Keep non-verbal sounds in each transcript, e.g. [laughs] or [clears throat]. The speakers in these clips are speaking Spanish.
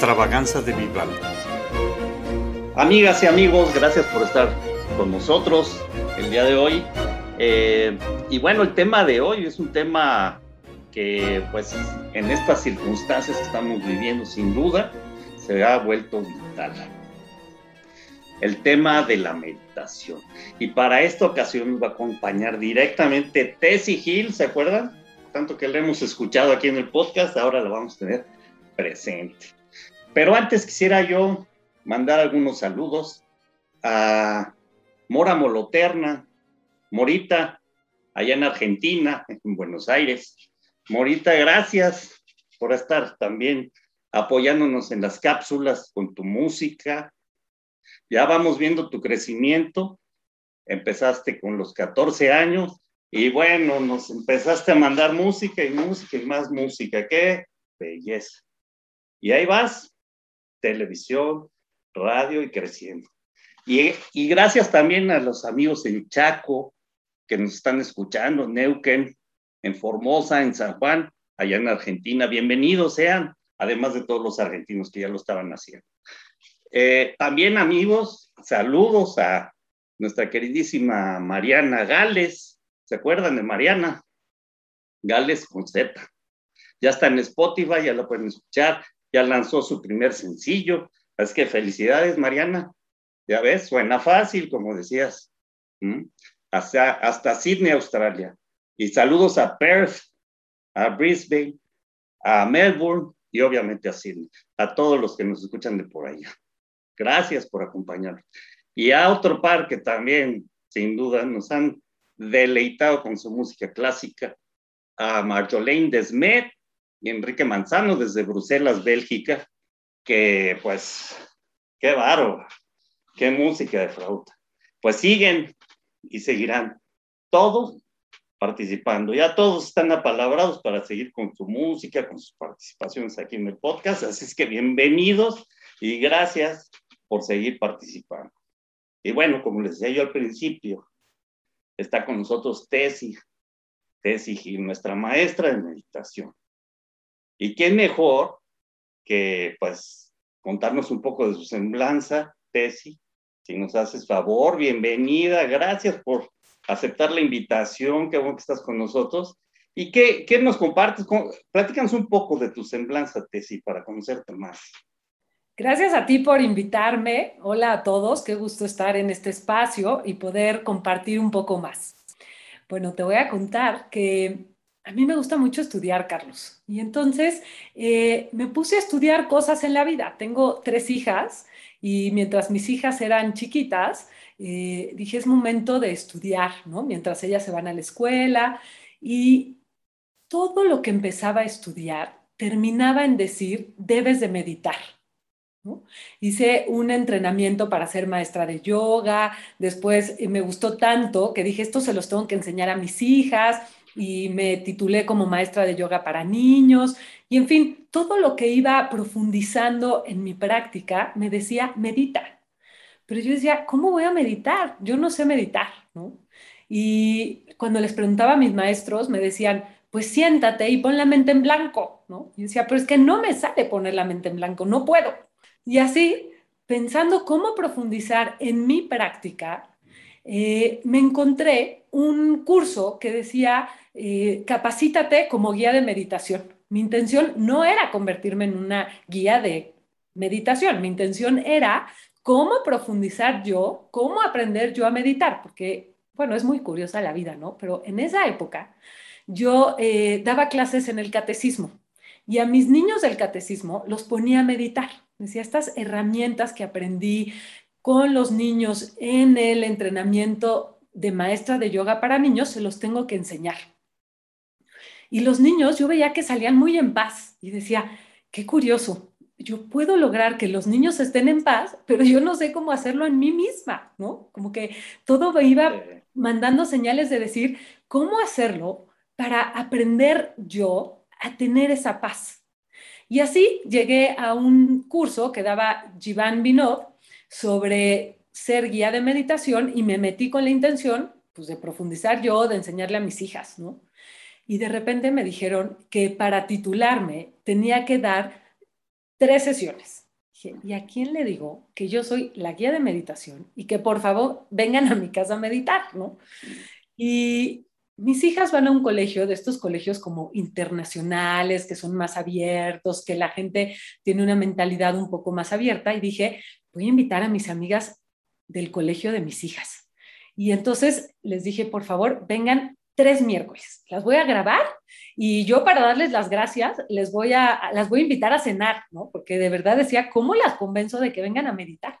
Extravaganza de Vivaldi. Amigas y amigos, gracias por estar con nosotros el día de hoy. Eh, y bueno, el tema de hoy es un tema que pues en estas circunstancias que estamos viviendo sin duda se ha vuelto vital. El tema de la meditación. Y para esta ocasión nos va a acompañar directamente Tessie Hill, ¿se acuerdan? Tanto que la hemos escuchado aquí en el podcast, ahora la vamos a tener presente. Pero antes quisiera yo mandar algunos saludos a Mora Moloterna, Morita, allá en Argentina, [laughs] en Buenos Aires. Morita, gracias por estar también apoyándonos en las cápsulas con tu música. Ya vamos viendo tu crecimiento. Empezaste con los 14 años y bueno, nos empezaste a mandar música y música y más música. ¡Qué belleza! Y ahí vas, televisión, radio y creciendo. Y, gracias también a los amigos en Chaco que nos están escuchando, Neuquén, en Formosa, en San Juan, allá en Argentina. Bienvenidos sean, además de todos los argentinos que ya lo estaban haciendo. Eh, también amigos, saludos a nuestra queridísima Mariana Gales. ¿Se acuerdan de Mariana? Gales con Z. Ya está en Spotify, ya lo pueden escuchar ya lanzó su primer sencillo. Así que felicidades, Mariana. Ya ves, suena fácil, como decías. Hasta, hasta Sydney, Australia. Y saludos a Perth, a Brisbane, a Melbourne y obviamente a Sydney. A todos los que nos escuchan de por allá. Gracias por acompañarnos. Y a otro par que también, sin duda, nos han deleitado con su música clásica, a Marjolaine Desmet Enrique Manzano desde Bruselas, Bélgica, que pues, qué bárbaro, qué música de flauta. Pues siguen y seguirán todos participando. Ya todos están apalabrados para seguir con su música, con sus participaciones aquí en el podcast. Así es que bienvenidos y gracias por seguir participando. Y bueno, como les decía yo al principio, está con nosotros Tesi, Tesi, nuestra maestra de meditación. Y qué mejor que, pues, contarnos un poco de su semblanza, Tesi. Si nos haces favor, bienvenida, gracias por aceptar la invitación, qué bueno que estás con nosotros. ¿Y qué, qué nos compartes? Platícanos un poco de tu semblanza, Tessy, para conocerte más. Gracias a ti por invitarme. Hola a todos, qué gusto estar en este espacio y poder compartir un poco más. Bueno, te voy a contar que a mí me gusta mucho estudiar, Carlos. Y entonces eh, me puse a estudiar cosas en la vida. Tengo tres hijas y mientras mis hijas eran chiquitas, eh, dije es momento de estudiar, ¿no? Mientras ellas se van a la escuela y todo lo que empezaba a estudiar terminaba en decir, debes de meditar. Hice un entrenamiento para ser maestra de yoga, después eh, me gustó tanto que dije, esto se los tengo que enseñar a mis hijas y me titulé como maestra de yoga para niños y en fin, todo lo que iba profundizando en mi práctica me decía, medita. Pero yo decía, ¿cómo voy a meditar? Yo no sé meditar, Y cuando les preguntaba a mis maestros, me decían, pues siéntate y pon la mente en blanco, ¿no? Y decía, pero es que no me sale poner la mente en blanco, no puedo. Y así, pensando cómo profundizar en mi práctica, eh, me encontré un curso que decía, eh, capacítate como guía de meditación. Mi intención no era convertirme en una guía de meditación, mi intención era cómo profundizar yo, cómo aprender yo a meditar, porque, bueno, es muy curiosa la vida, ¿no? Pero en esa época yo eh, daba clases en el catecismo y a mis niños del catecismo los ponía a meditar. Decía, estas herramientas que aprendí con los niños en el entrenamiento de maestra de yoga para niños, se los tengo que enseñar. Y los niños, yo veía que salían muy en paz y decía, qué curioso, yo puedo lograr que los niños estén en paz, pero yo no sé cómo hacerlo en mí misma, ¿no? Como que todo iba mandando señales de decir, ¿cómo hacerlo para aprender yo a tener esa paz? Y así llegué a un curso que daba Jivan Vinod sobre ser guía de meditación y me metí con la intención pues, de profundizar yo, de enseñarle a mis hijas, ¿no? Y de repente me dijeron que para titularme tenía que dar tres sesiones. ¿y a quién le digo que yo soy la guía de meditación y que por favor vengan a mi casa a meditar, ¿no? Y mis hijas van a un colegio de estos colegios como internacionales, que son más abiertos, que la gente tiene una mentalidad un poco más abierta y dije, voy a invitar a mis amigas del colegio de mis hijas. Y entonces les dije, por favor, vengan tres miércoles. Las voy a grabar y yo para darles las gracias les voy a, las voy a invitar a cenar, ¿no? Porque de verdad decía, ¿cómo las convenzo de que vengan a meditar?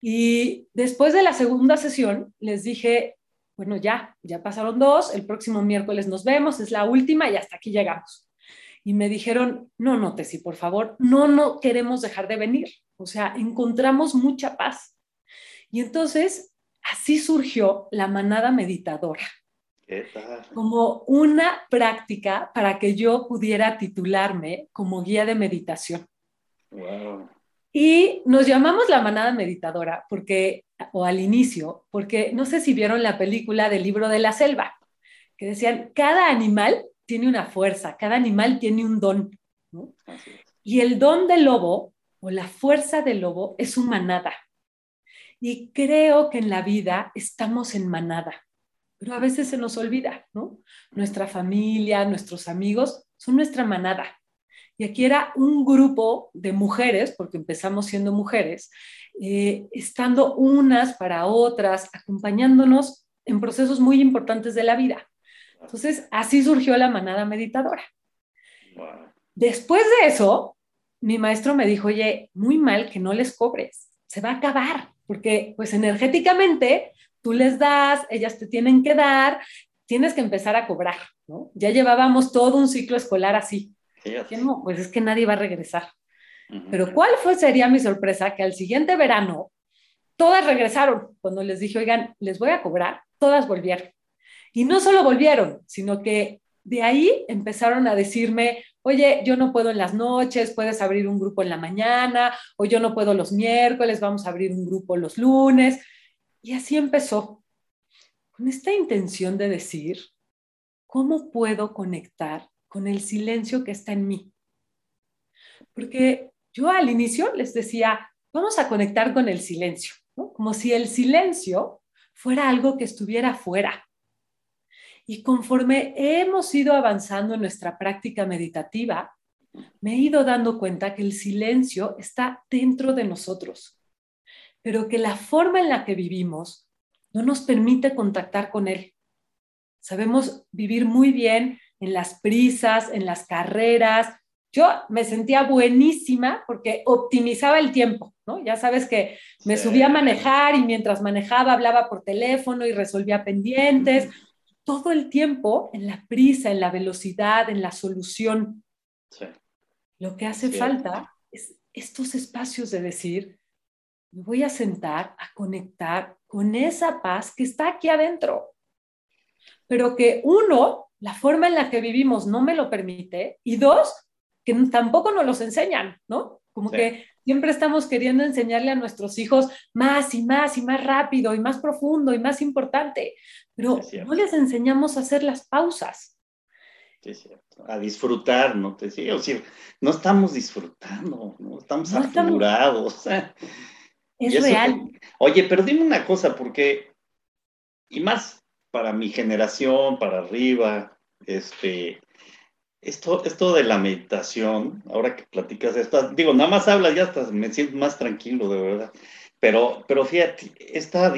Y después de la segunda sesión les dije, bueno, ya, ya pasaron dos, el próximo miércoles nos vemos, es la última y hasta aquí llegamos. Y me dijeron, no, no, Tessy, por favor, no, no queremos dejar de venir. O sea, encontramos mucha paz. Y entonces, así surgió la manada meditadora. Como una práctica para que yo pudiera titularme como guía de meditación. Wow. Y nos llamamos la manada meditadora porque, o al inicio, porque no sé si vieron la película del libro de la selva, que decían, cada animal tiene una fuerza, cada animal tiene un don. Y el don del lobo o la fuerza del lobo es su manada. Y creo que en la vida estamos en manada, pero a veces se nos olvida, ¿no? Nuestra familia, nuestros amigos son nuestra manada. Y aquí era un grupo de mujeres, porque empezamos siendo mujeres, eh, estando unas para otras, acompañándonos en procesos muy importantes de la vida. Entonces, así surgió la manada meditadora. Después de eso, mi maestro me dijo, oye, muy mal que no les cobres, se va a acabar, porque pues energéticamente tú les das, ellas te tienen que dar, tienes que empezar a cobrar, ¿no? Ya llevábamos todo un ciclo escolar así no, pues es que nadie va a regresar. Pero ¿cuál fue, sería mi sorpresa? Que al siguiente verano todas regresaron. Cuando les dije, oigan, les voy a cobrar, todas volvieron. Y no solo volvieron, sino que de ahí empezaron a decirme, oye, yo no puedo en las noches, puedes abrir un grupo en la mañana, o yo no puedo los miércoles, vamos a abrir un grupo los lunes. Y así empezó, con esta intención de decir, ¿cómo puedo conectar con el silencio que está en mí. Porque yo al inicio les decía, vamos a conectar con el silencio, como si el silencio fuera algo que estuviera fuera. Y conforme hemos ido avanzando en nuestra práctica meditativa, me he ido dando cuenta que el silencio está dentro de nosotros, pero que la forma en la que vivimos no nos permite contactar con él. Sabemos vivir muy bien en las prisas, en las carreras. Yo me sentía buenísima porque optimizaba el tiempo, ¿no? Ya sabes que me subía a manejar y mientras manejaba hablaba por teléfono y resolvía pendientes. Todo el tiempo en la prisa, en la velocidad, en la solución. Lo que hace falta es estos espacios de decir, me voy a sentar a conectar con esa paz que está aquí adentro pero que uno, la forma en la que vivimos no me lo permite, y dos, que tampoco nos los enseñan, ¿no? Como que siempre estamos queriendo enseñarle a nuestros hijos más y más y más rápido y más profundo y más importante, pero no les enseñamos a hacer las pausas. Sí, cierto. A disfrutar, ¿no? Te sí, o sea, no estamos disfrutando, no estamos saturados. [laughs] Es real. Oye, pero dime una cosa, porque, y más para mi generación, para arriba, este, esto, esto de la meditación, ahora que platicas esto, digo, nada más hablas, ya me siento más tranquilo, de verdad. Pero, pero fíjate, esta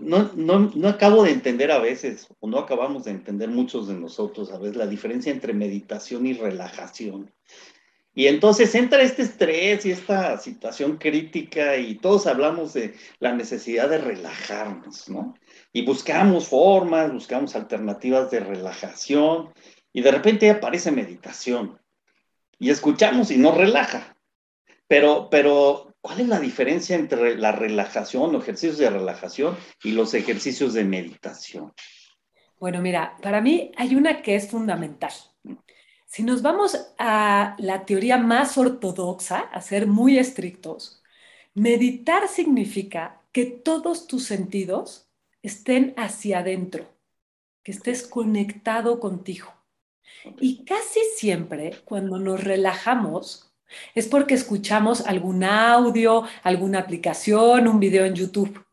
no, no, no acabo de entender a veces, o no acabamos de entender muchos de nosotros a veces, la diferencia entre meditación y relajación. Y entonces entra este estrés y esta situación crítica y todos hablamos de la necesidad de relajarnos, ¿no? Y buscamos formas, buscamos alternativas de relajación y de repente aparece meditación y escuchamos y nos relaja. Pero, pero, ¿cuál es la diferencia entre la relajación, los ejercicios de relajación y los ejercicios de meditación? Bueno, mira, para mí hay una que es fundamental. Si nos vamos a la teoría más ortodoxa, a ser muy estrictos, meditar significa que todos tus sentidos estén hacia adentro, que estés conectado contigo. Y casi siempre cuando nos relajamos es porque escuchamos algún audio, alguna aplicación, un video en YouTube.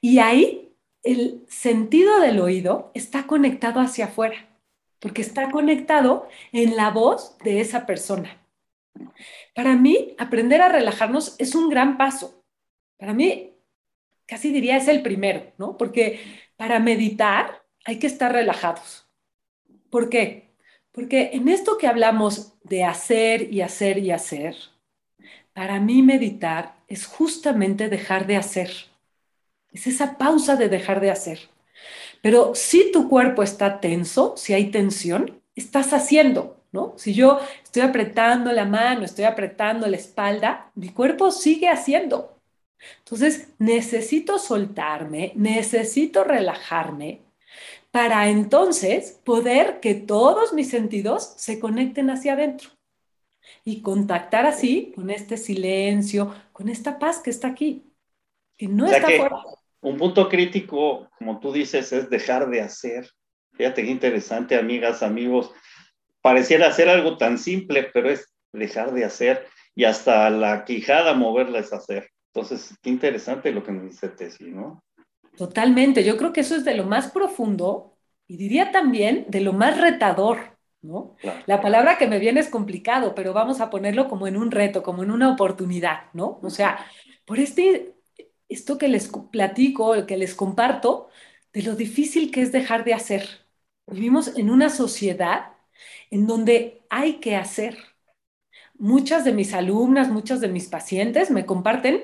Y ahí el sentido del oído está conectado hacia afuera porque está conectado en la voz de esa persona. Para mí, aprender a relajarnos es un gran paso. Para mí, casi diría es el primero, ¿no? Porque para meditar hay que estar relajados. ¿Por qué? Porque en esto que hablamos de hacer y hacer y hacer, para mí meditar es justamente dejar de hacer. Es esa pausa de dejar de hacer. Pero si tu cuerpo está tenso, si hay tensión, estás haciendo, ¿no? Si yo estoy apretando la mano, estoy apretando la espalda, mi cuerpo sigue haciendo. Entonces, necesito soltarme, necesito relajarme para entonces poder que todos mis sentidos se conecten hacia adentro y contactar así con este silencio, con esta paz que está aquí, que no está fuera un punto crítico, como tú dices, es dejar de hacer. Fíjate qué interesante, amigas, amigos. Pareciera ser algo tan simple, pero es dejar de hacer y hasta la quijada moverla es hacer. Entonces, qué interesante lo que nos dice Tessy, ¿no? Totalmente. Yo creo que eso es de lo más profundo y diría también de lo más retador, ¿no? La palabra que me viene es complicado, pero vamos a ponerlo como en un reto, como en una oportunidad, ¿no? O sea, por este esto que les platico, que les comparto, de lo difícil que es dejar de hacer. Vivimos en una sociedad en donde hay que hacer. Muchas de mis alumnas, muchas de mis pacientes me comparten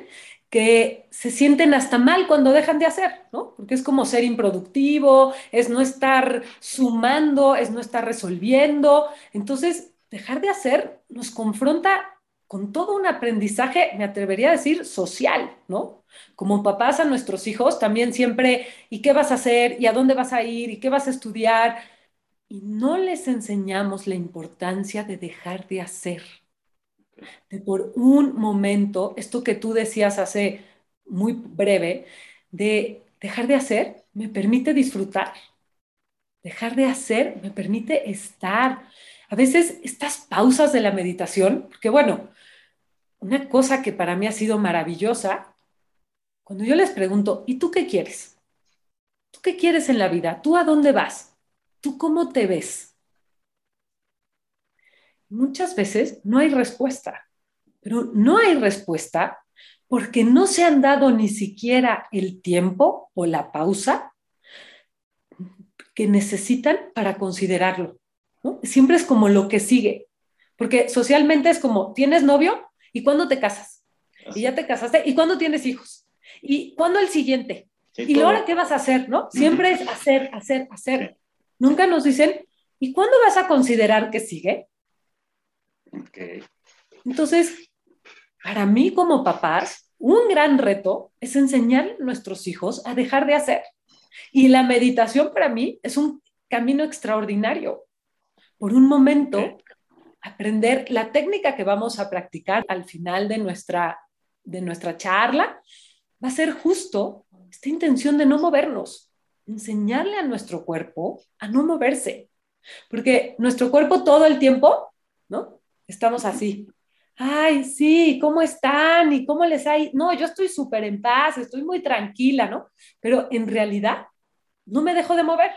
que se sienten hasta mal cuando dejan de hacer, ¿no? Porque es como ser improductivo, es no estar sumando, es no estar resolviendo. Entonces, dejar de hacer nos confronta con todo un aprendizaje, me atrevería a decir, social, ¿no? Como papás a nuestros hijos, también siempre, ¿y qué vas a hacer? ¿Y a dónde vas a ir? ¿Y qué vas a estudiar? Y no les enseñamos la importancia de dejar de hacer. De por un momento, esto que tú decías hace muy breve, de dejar de hacer me permite disfrutar. Dejar de hacer me permite estar. A veces estas pausas de la meditación, porque bueno, una cosa que para mí ha sido maravillosa, cuando yo les pregunto, ¿y tú qué quieres? ¿Tú qué quieres en la vida? ¿Tú a dónde vas? ¿tú cómo te ves? Muchas veces no hay respuesta, pero no hay respuesta porque no se han dado ni siquiera el tiempo o la pausa que necesitan para considerarlo. Siempre es como lo que sigue, porque socialmente es como, ¿tienes novio? ¿Y cuándo te casas? Y ya te casaste. ¿Y cuándo tienes hijos? ¿Y cuándo el siguiente? ¿Y ahora qué vas a hacer? ¿no? Siempre es hacer, hacer, hacer. Nunca nos dicen, ¿y cuándo vas a considerar que sigue? Entonces, para mí como papás, un gran reto es enseñar a nuestros hijos a dejar de hacer. Y la meditación para mí es un camino extraordinario. Por un momento, aprender la técnica que vamos a practicar al final de nuestra, de nuestra charla va a ser justo esta intención de no movernos, enseñarle a nuestro cuerpo a no moverse. Porque nuestro cuerpo todo el tiempo, ¿no? Estamos así. Ay, sí, ¿cómo están? ¿Y cómo les hay? No, yo estoy súper en paz, estoy muy tranquila, ¿no? Pero en realidad no me dejo de mover.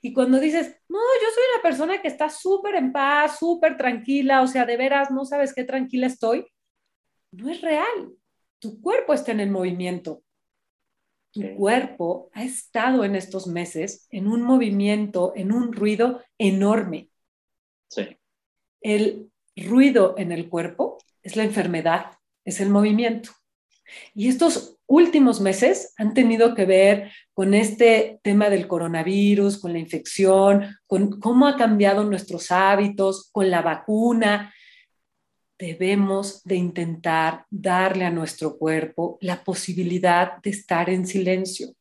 Y cuando dices, no, yo soy una persona que está súper en paz, súper tranquila, o sea, de veras no sabes qué tranquila estoy, no es real. Tu cuerpo está en el movimiento. Tu cuerpo ha estado en estos meses en un movimiento, en un ruido enorme. Sí. El ruido en el cuerpo es la enfermedad, es el movimiento. Y estos últimos meses han tenido que ver con este tema del coronavirus, con la infección, con cómo ha cambiado nuestros hábitos, con la vacuna. Debemos de intentar darle a nuestro cuerpo la posibilidad de estar en silencio.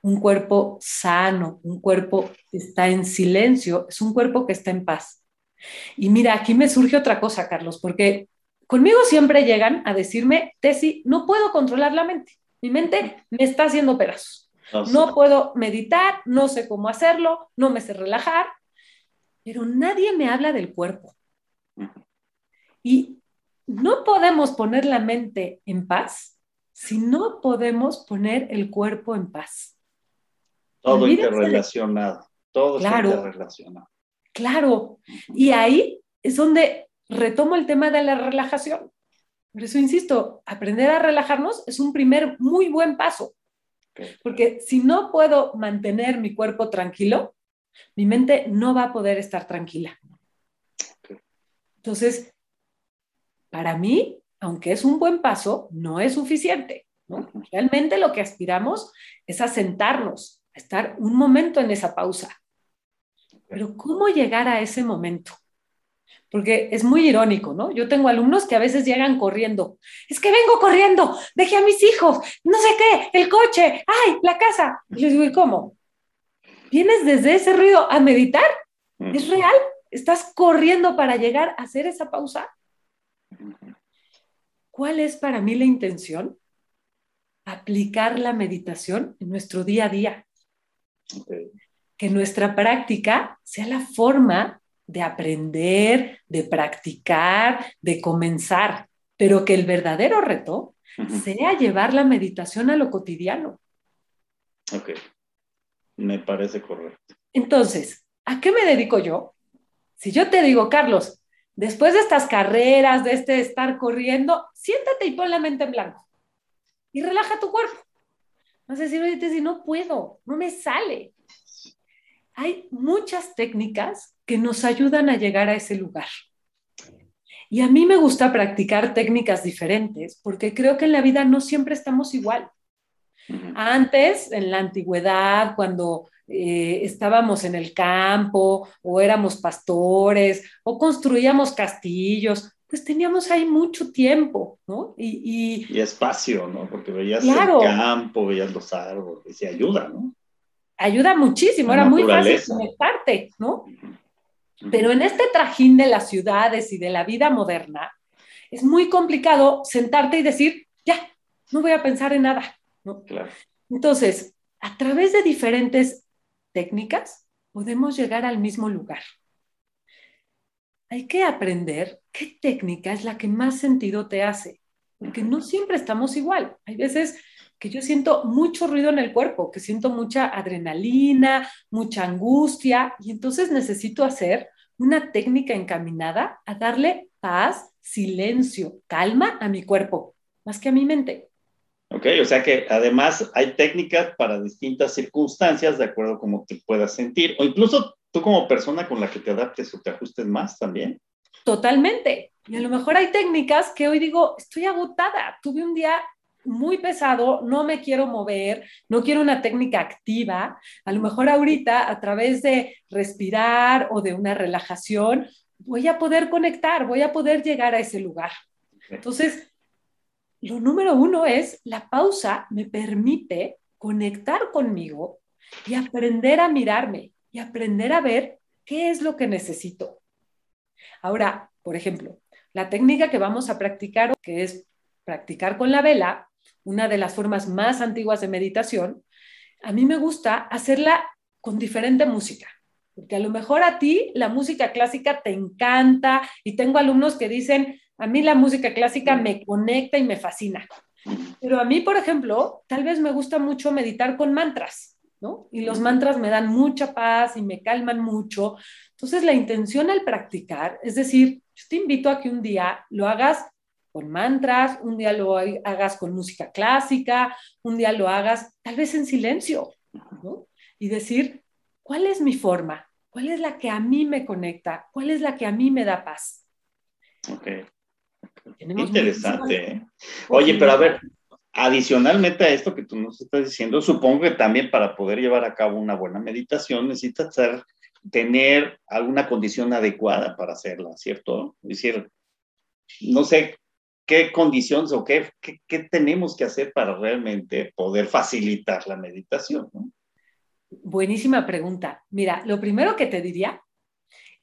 Un cuerpo sano, un cuerpo que está en silencio, es un cuerpo que está en paz. Y mira, aquí me surge otra cosa, Carlos, porque Conmigo siempre llegan a decirme, Tessy, no puedo controlar la mente. Mi mente me está haciendo pedazos. No puedo meditar, no sé cómo hacerlo, no me sé relajar, pero nadie me habla del cuerpo. Y no podemos poner la mente en paz si no podemos poner el cuerpo en paz. Todo interrelacionado, todo claro, interrelacionado. Claro, y ahí es donde retomo el tema de la relajación. Por eso insisto, aprender a relajarnos es un primer muy buen paso. Porque si no puedo mantener mi cuerpo tranquilo, mi mente no va a poder estar tranquila. Entonces, para mí, aunque es un buen paso, no es suficiente. Realmente lo que aspiramos es a sentarnos, a estar un momento en esa pausa. Pero ¿cómo llegar a ese momento? porque es muy irónico, ¿no? Yo tengo alumnos que a veces llegan corriendo. Es que vengo corriendo, dejé a mis hijos, no sé qué, el coche, ay, la casa. Y les digo, ¿y cómo? ¿Vienes desde ese ruido a meditar? ¿Es real? ¿Estás corriendo para llegar a hacer esa pausa? ¿Cuál es para mí la intención? Aplicar la meditación en nuestro día a día. Que nuestra práctica sea la forma de aprender, de practicar, de comenzar, pero que el verdadero reto sea llevar la meditación a lo cotidiano. Ok, me parece correcto. Entonces, ¿a qué me dedico yo? Si yo te digo, Carlos, después de estas carreras, de este estar corriendo, siéntate y pon la mente en blanco y relaja tu cuerpo. Vas a decir, oye, si no puedo, no me sale. Hay muchas técnicas que nos ayudan a llegar a ese lugar. Y a mí me gusta practicar técnicas diferentes porque creo que en la vida no siempre estamos igual. Antes, en la antigüedad, cuando eh, estábamos en el campo o éramos pastores o construíamos castillos, pues teníamos ahí mucho tiempo, ¿no? Y, y, espacio, ¿no? Porque veías el campo, veías los árboles y ayuda, ¿no? Ayuda muchísimo, era muy fácil conectarte, ¿no? Pero en este trajín de las ciudades y de la vida moderna, es muy complicado sentarte y decir, ya, no voy a pensar en nada. Entonces, a través de diferentes técnicas, podemos llegar al mismo lugar. Hay que aprender qué técnica es la que más sentido te hace, porque no siempre estamos igual. Hay veces que yo siento mucho ruido en el cuerpo, que siento mucha adrenalina, mucha angustia, y entonces necesito hacer una técnica encaminada a darle paz, silencio, calma a mi cuerpo, más que a mi mente. Ok, o sea que además hay técnicas para distintas circunstancias de acuerdo a cómo te puedas sentir, o incluso tú como persona con la que te adaptes o te ajustes más también. Totalmente. Y a lo mejor hay técnicas que hoy digo, estoy agotada, tuve un día muy pesado, no me quiero mover, no quiero una técnica activa. A lo mejor ahorita a través de respirar o de una relajación, voy a poder conectar, voy a poder llegar a ese lugar. Entonces, lo número uno es, la pausa me permite conectar conmigo y aprender a mirarme y aprender a ver qué es lo que necesito. Ahora, por ejemplo, la técnica que vamos a practicar, que es practicar con la vela, una de las formas más antiguas de meditación, a mí me gusta hacerla con diferente música. Porque a lo mejor a ti la música clásica te encanta y tengo alumnos que dicen, a mí la música clásica me conecta y me fascina. Pero a mí, por ejemplo, tal vez me gusta mucho meditar con mantras, ¿no? Y los mantras me dan mucha paz y me calman mucho. Entonces, la intención al practicar, es decir, yo te invito a que un día lo hagas con mantras, un día lo hagas con música clásica, un día lo hagas tal vez en silencio, ¿no? Y decir, ¿cuál es mi forma? ¿Cuál es la que a mí me conecta? ¿Cuál es la que a mí me da paz? Ok. Interesante. ¿eh? Oye, pero a ver, adicionalmente a esto que tú nos estás diciendo, supongo que también para poder llevar a cabo una buena meditación necesitas tener alguna condición adecuada para hacerla, ¿cierto? Es decir, no sé qué condiciones o qué, qué, tenemos que hacer para realmente poder facilitar la meditación. Buenísima pregunta. Mira, lo primero que te diría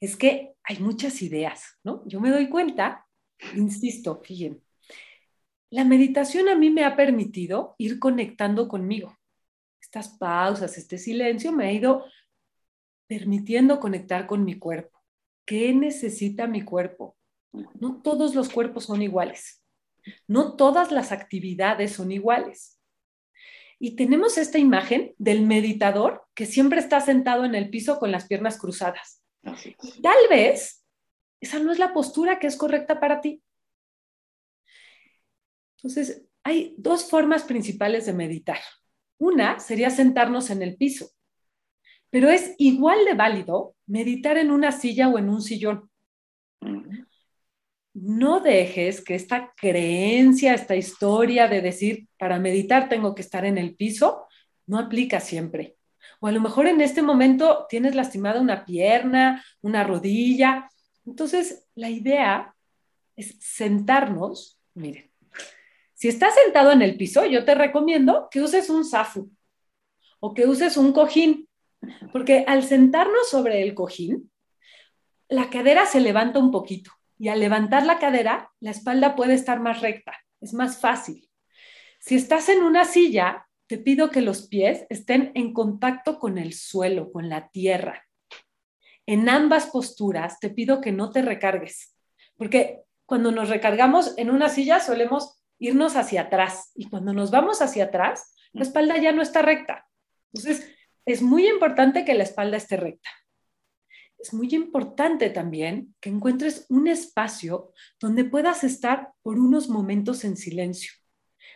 es que hay muchas ideas, ¿no? Yo me doy cuenta, insisto, fíjense, la meditación a mí me ha permitido ir conectando conmigo. Estas pausas, este silencio me ha ido permitiendo conectar con mi cuerpo. ¿Qué necesita mi cuerpo? No todos los cuerpos son iguales. No todas las actividades son iguales. Y tenemos esta imagen del meditador que siempre está sentado en el piso con las piernas cruzadas. Tal vez esa no es la postura que es correcta para ti. Entonces, hay dos formas principales de meditar. Una sería sentarnos en el piso, pero es igual de válido meditar en una silla o en un sillón no dejes que esta creencia, esta historia de decir, para meditar tengo que estar en el piso, no aplica siempre. O a lo mejor en este momento tienes lastimada una pierna, una rodilla. Entonces, la idea es sentarnos, miren, si estás sentado en el piso, yo te recomiendo que uses un zafu o que uses un cojín, porque al sentarnos sobre el cojín, la cadera se levanta un poquito y al levantar la cadera, la espalda puede estar más recta, es más fácil. Si estás en una silla, te pido que los pies estén en contacto con el suelo, con la tierra. En ambas posturas, te pido que no te recargues, porque cuando nos recargamos en una silla solemos irnos hacia atrás y cuando nos vamos hacia atrás, la espalda ya no está recta. Entonces, es muy importante que la espalda esté recta es muy importante también que encuentres un espacio donde puedas estar por unos momentos en silencio.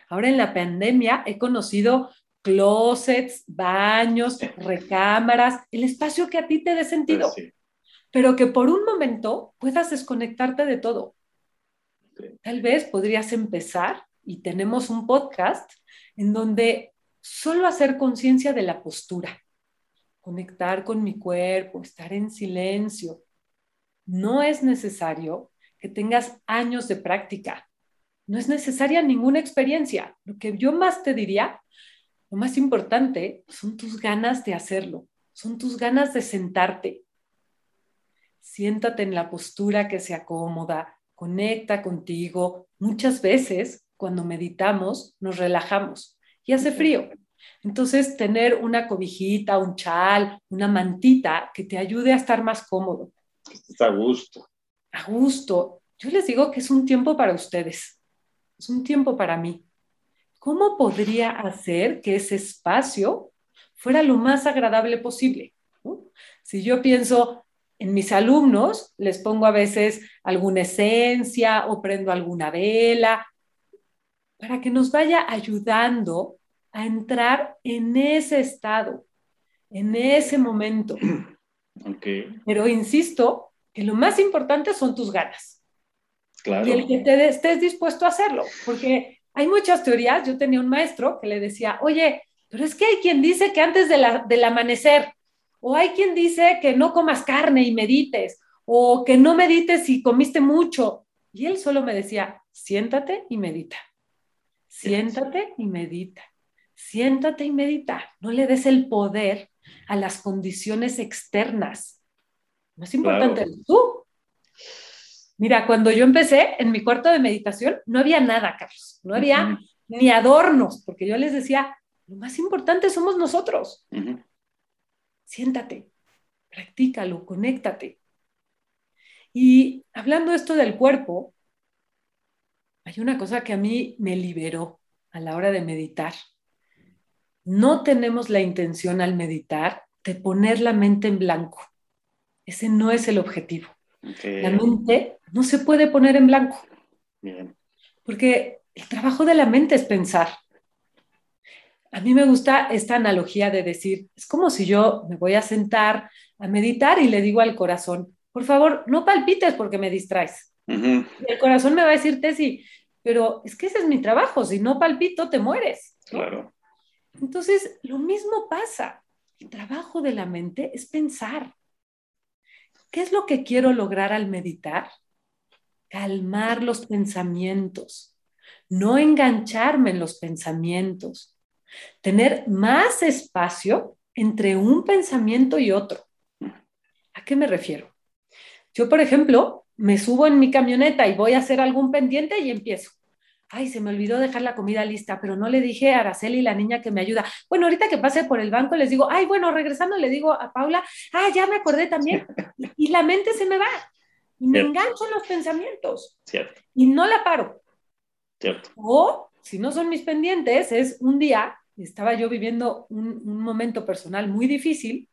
Ahora en la pandemia he conocido closets, baños, [laughs] recámaras, el espacio que a ti te dé sentido, pero que por un momento puedas desconectarte de todo. Tal vez podrías empezar, y tenemos un podcast en donde solo hacer conciencia de la postura conectar con mi cuerpo, estar en silencio. No es necesario que tengas años de práctica. No es necesaria ninguna experiencia. Lo que yo más te diría, lo más importante, son tus ganas de hacerlo, son tus ganas de sentarte. Siéntate en la postura que se acomoda, conecta contigo. Muchas veces, cuando meditamos, nos relajamos y hace frío. Entonces, tener una cobijita, un chal, una mantita que te ayude a estar más cómodo. Está a gusto. A gusto. Yo les digo que es un tiempo para ustedes. Es un tiempo para mí. ¿cómo podría hacer que ese espacio fuera lo más agradable posible? Si yo pienso en mis alumnos, les pongo a veces alguna esencia o prendo alguna vela para que nos vaya ayudando a entrar en ese estado, en ese momento. [clears throat] Pero insisto que lo más importante son tus ganas. Claro. Y el que te estés dispuesto a hacerlo, porque hay muchas teorías. Yo tenía un maestro que le decía, oye, pero es que hay quien dice que antes de la, del amanecer, o hay quien dice que no comas carne y medites, o que no medites si comiste mucho. Y él solo me decía, siéntate y medita. Siéntate y medita. Siéntate y medita. No le des el poder a las condiciones externas. Más importante tú. Mira, cuando yo empecé en mi cuarto de meditación, no había nada, Carlos. No había ni adornos, porque yo les decía, lo más importante somos nosotros. Siéntate, practícalo, conéctate. Y hablando esto del cuerpo, hay una cosa que a mí me liberó a la hora de meditar. No tenemos la intención al meditar de poner la mente en blanco. Ese no es el objetivo. La mente no se puede poner en blanco. Porque el trabajo de la mente es pensar. A mí me gusta esta analogía de decir, es como si yo me voy a sentar a meditar y le digo al corazón, por favor, no palpites porque me distraes. Y el corazón me va a decir, Tessy, pero es que ese es mi trabajo, si no palpito te mueres. Claro. Entonces, lo mismo pasa. El trabajo de la mente es pensar. ¿Qué es lo que quiero lograr al meditar? Calmar los pensamientos, no engancharme en los pensamientos, tener más espacio entre un pensamiento y otro. ¿A qué me refiero? Yo, por ejemplo, me subo en mi camioneta y voy a hacer algún pendiente y empiezo ay, se me olvidó dejar la comida lista, pero no le dije a Araceli, la niña que me ayuda. Bueno, ahorita que pase por el banco les digo, ay, bueno, regresando le digo a Paula, ah, ya me acordé también. [laughs] Y la mente se me va. Y me engancho en los pensamientos. Cierto. Y no la paro. Cierto. O, si no son mis pendientes, es un día, estaba yo viviendo un, un momento personal muy difícil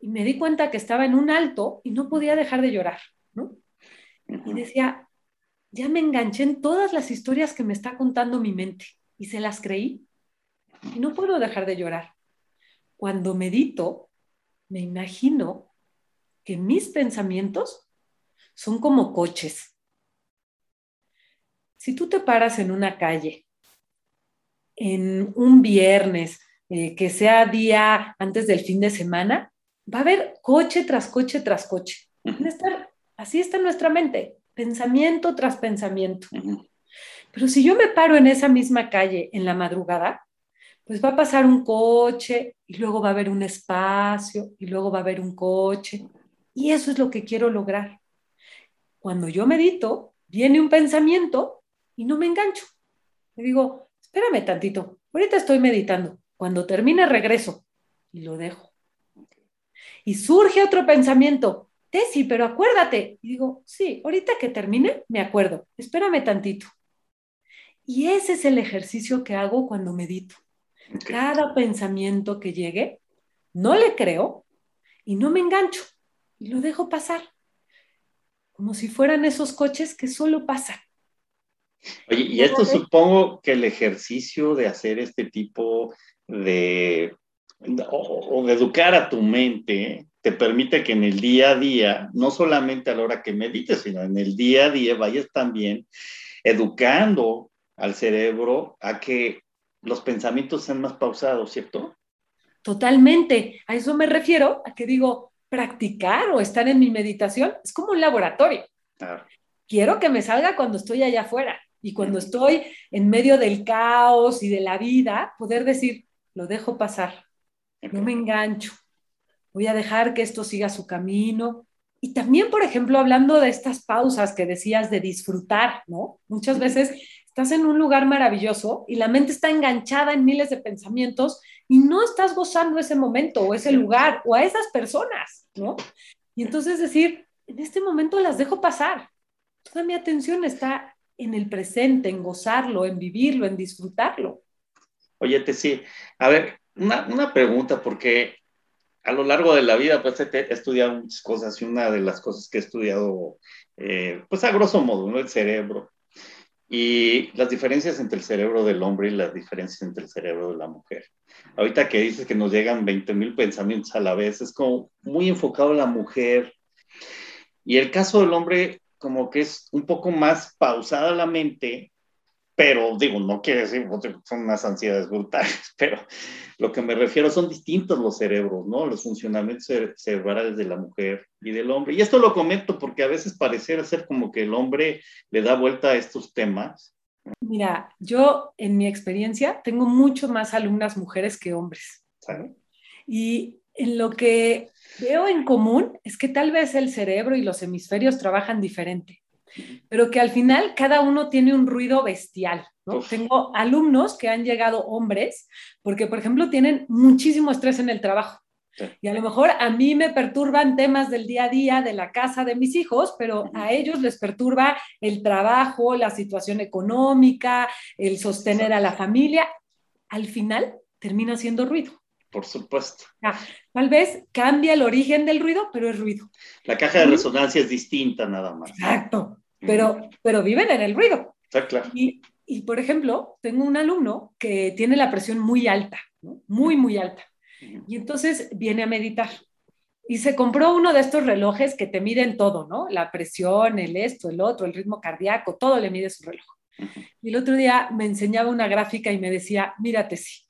y me di cuenta que estaba en un alto y no podía dejar de llorar, ¿no? Y decía, ya me enganché en todas las historias que me está contando mi mente y se las creí. Y no puedo dejar de llorar. Cuando medito, me imagino que mis pensamientos son como coches. Si tú te paras en una calle, en un viernes, eh, que sea día antes del fin de semana, va a haber coche tras coche tras coche. así está nuestra mente pensamiento tras pensamiento. Pero si yo me paro en esa misma calle en la madrugada, pues va a pasar un coche y luego va a haber un espacio y luego va a haber un coche. Y eso es lo que quiero lograr. Cuando yo medito, viene un pensamiento y no me engancho. Me digo, espérame tantito, ahorita estoy meditando. Cuando termine regreso y lo dejo. Y surge otro pensamiento Tessy, pero acuérdate. Y digo, sí, ahorita que termine, me acuerdo. Espérame tantito. Y ese es el ejercicio que hago cuando medito. Cada pensamiento que llegue, no le creo y no me engancho y lo dejo pasar. Como si fueran esos coches que solo pasan. Oye, y esto supongo que el ejercicio de hacer este tipo de, o de educar a tu mente, te permite que en el día a día, no solamente a la hora que medites, sino en el día a día vayas también educando al cerebro a que los pensamientos sean más pausados, ¿cierto? Totalmente. A eso me refiero, a que digo, practicar o estar en mi meditación es como un laboratorio. Quiero que me salga cuando estoy allá afuera y cuando estoy en medio del caos y de la vida, poder decir, lo dejo pasar, no me engancho, voy a dejar que esto siga su camino. Y también, por ejemplo, hablando de estas pausas que decías de disfrutar, ¿no? Muchas veces estás en un lugar maravilloso y la mente está enganchada en miles de pensamientos y no estás gozando ese momento o ese lugar o a esas personas, ¿no? Y entonces decir, en este momento las dejo pasar. Toda mi atención está en el presente, en gozarlo, en vivirlo, en disfrutarlo. Oye, te sí, a ver, una, una, pregunta, porque a lo largo de la vida, pues he, estudiado muchas cosas y una de las cosas que he estudiado, eh, pues a grosso modo, ¿no? El cerebro y las diferencias entre el cerebro del hombre y las diferencias entre el cerebro de la mujer. Ahorita que dices que nos llegan 20 mil pensamientos a la vez, es como muy enfocado la mujer. Y el caso del hombre, como que es un poco más pausada la mente, pero digo, no quiere decir que son unas ansiedades brutales, [laughs] pero lo que me refiero son distintos los cerebros, ¿no? Los funcionamientos cerebrales de la mujer y del hombre. Y esto lo comento porque a veces pareciera ser como que el hombre le da vuelta a estos temas. Mira, yo en mi experiencia tengo mucho más alumnas mujeres que hombres. ¿sabes? Y en lo que veo en común es que tal vez el cerebro y los hemisferios trabajan diferente pero que al final cada uno tiene un ruido bestial. ¿no? Tengo alumnos que han llegado hombres porque, por ejemplo, tienen muchísimo estrés en el trabajo. Y a lo mejor a mí me perturban temas del día a día, de la casa de mis hijos, pero a ellos les perturba el trabajo, la situación económica, el sostener a la familia. Al final termina siendo ruido. Por supuesto. tal vez cambia el origen del ruido, pero es ruido. La caja de resonancia es distinta nada más. Exacto pero, pero viven en el ruido. Está claro. Y, y, por ejemplo, tengo un alumno que tiene la presión muy alta, muy, muy alta. Y entonces viene a meditar. Y se compró uno de estos relojes que te miden todo, ¿no? La presión, el esto, el otro, el ritmo cardíaco, todo le mide su reloj. Y el otro día me enseñaba una gráfica y me decía, mírate, sí,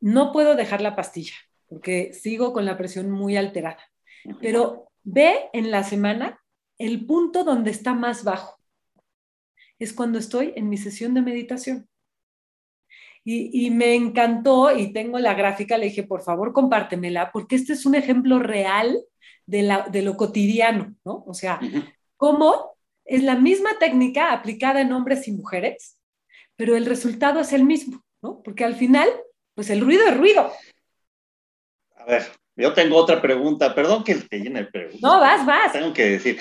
no puedo dejar la pastilla porque sigo con la presión muy alterada. Pero ve en la semana el punto donde está más bajo es cuando estoy en mi sesión de meditación. Y, me encantó y tengo la gráfica, le dije, por favor, compártemela, porque este es un ejemplo real de, lo cotidiano, ¿no? O sea, cómo es la misma técnica aplicada en hombres y mujeres, pero el resultado es el mismo, ¿no? Porque al final, pues el ruido es ruido. A ver, yo tengo otra pregunta, perdón que te llene de preguntas. No, vas, vas. Tengo que decir,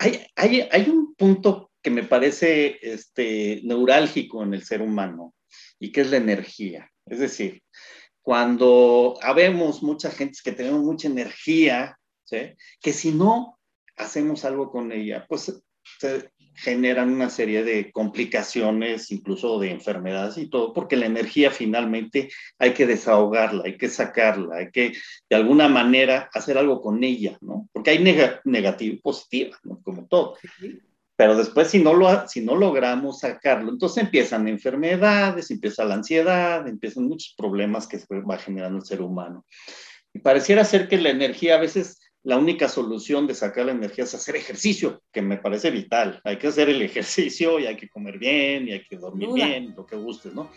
hay, un punto que me parece este, neurálgico en el ser humano y que es la energía. Es decir, cuando habemos mucha gente que tenemos mucha energía, que si no hacemos algo con ella, pues se generan una serie de complicaciones, incluso de enfermedades y todo, porque la energía finalmente hay que desahogarla, hay que sacarla, hay que de alguna manera hacer algo con ella, ¿no? Porque hay negativa y positiva, ¿no? Como todo. Pero después si no, lo, si no logramos sacarlo, entonces empiezan enfermedades, empieza la ansiedad, empiezan muchos problemas que va generando el ser humano. Y pareciera ser que la energía a veces la única solución de sacar la energía es hacer ejercicio, que me parece vital. Hay que hacer el [laughs] ejercicio y hay que comer bien y hay que dormir bien, lo que gustes, ¿no?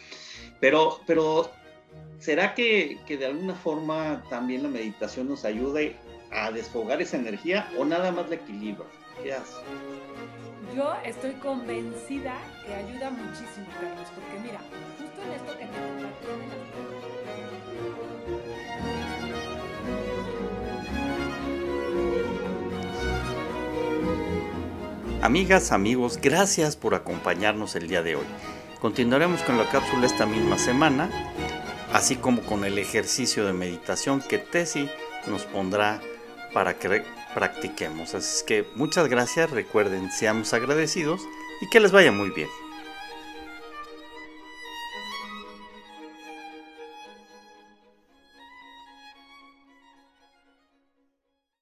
Pero, pero ¿será que, que, de alguna forma también la meditación nos ayude a desfogar esa energía o nada más la equilibra? ¿Qué hace? Yo estoy convencida que ayuda muchísimo, Carlos, porque mira, justo en esto que te compartí Amigas, amigos, gracias por acompañarnos el día de hoy. Continuaremos con la cápsula esta misma semana, así como con el ejercicio de meditación que Tesi nos pondrá para que practiquemos. Así que muchas gracias, recuerden, seamos agradecidos y que les vaya muy bien.